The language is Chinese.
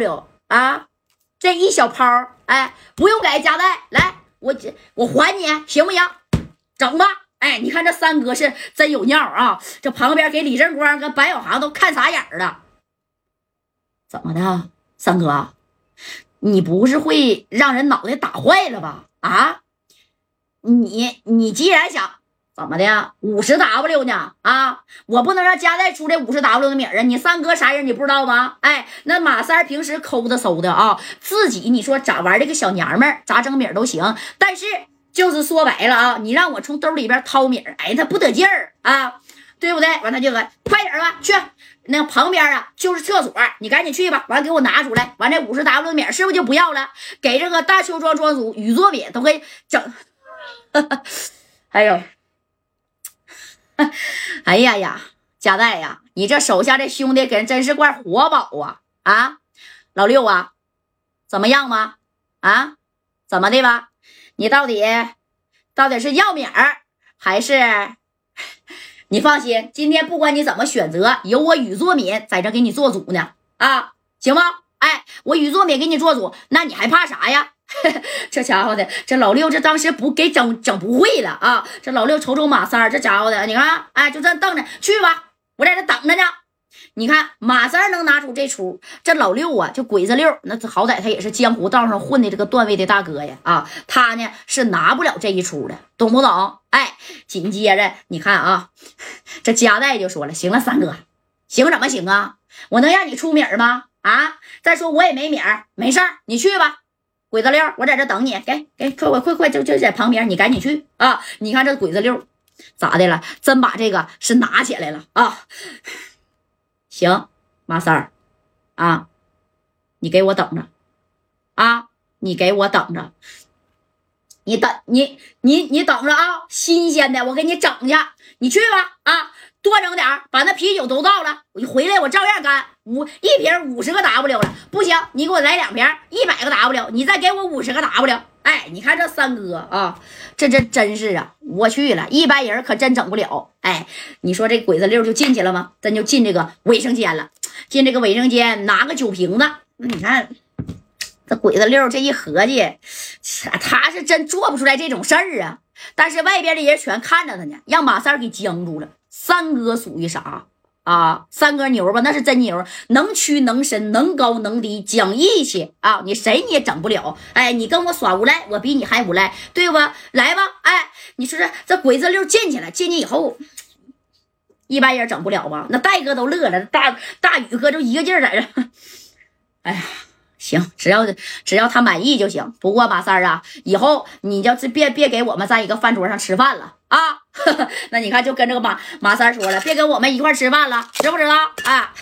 了啊，这一小抛，哎，不用给夹带，来，我我还你，行不行？整吧。哎，你看这三哥是真有尿啊！这旁边给李正光跟白小航都看傻眼了。怎么的，三哥，你不是会让人脑袋打坏了吧？啊，你你既然想怎么的，五十 W 呢？啊，我不能让加代出这五十 W 的米啊！你三哥啥人你不知道吗？哎，那马三平时抠的搜的啊，自己你说咋玩这个小娘们儿咋整米都行，但是。就是说白了啊，你让我从兜里边掏米儿，哎，他不得劲儿啊，对不对？完他就说快点吧，去那旁边啊，就是厕所，你赶紧去吧。完给我拿出来，完这五十 W 的米是不是就不要了？给这个大邱庄庄主宇作敏都给整，还有，哎呀呀，加代呀，你这手下这兄弟可真是块活宝啊啊！老六啊，怎么样吗？啊，怎么的吧？你到底到底是要米儿还是？你放心，今天不管你怎么选择，有我宇作敏在这给你做主呢啊，行吗？哎，我宇作敏给你做主，那你还怕啥呀？这家伙的，这老六这当时不给整整不会了啊！这老六瞅瞅马三这家伙的，你看，哎，就这瞪着去吧，我在这等着呢。你看马三能拿出这出，这老六啊，就鬼子六，那好歹他也是江湖道上混的这个段位的大哥呀，啊，他呢是拿不了这一出的，懂不懂？哎，紧接着你看啊，这加代就说了，行了，三哥，行怎么行啊？我能让你出米吗？啊，再说我也没米，没事儿，你去吧，鬼子六，我在这等你，给给，快快快快，就就在旁边，你赶紧去啊！你看这鬼子六咋的了？真把这个是拿起来了啊！行，马三儿，啊，你给我等着，啊，你给我等着，你等你你你等着啊，新鲜的我给你整去，你去吧，啊，多整点把那啤酒都倒了，我回来我照样干，五一瓶五十个 W 了，不行，你给我来两瓶一百个 W，你再给我五十个 W。哎，你看这三哥啊，这这真是啊！我去了，一般人可真整不了。哎，你说这鬼子六就进去了吗？真就进这个卫生间了。进这个卫生间，拿个酒瓶子。那你看，这鬼子六这一合计，他是真做不出来这种事儿啊。但是外边的人全看着他呢，让马三给僵住了。三哥属于啥？啊，三哥牛吧，那是真牛，能屈能伸，能高能低，讲义气啊！你谁你也整不了。哎，你跟我耍无赖，我比你还无赖，对不？来吧，哎，你说这这鬼子六进去了，进去以后，一般人整不了吧？那戴哥都乐了，大大宇哥就一个劲儿在这，哎呀。行，只要只要他满意就行。不过马三儿啊，以后你要是别别给我们在一个饭桌上吃饭了啊！那你看，就跟这个马马三说了，别跟我们一块吃饭了，知不知道啊？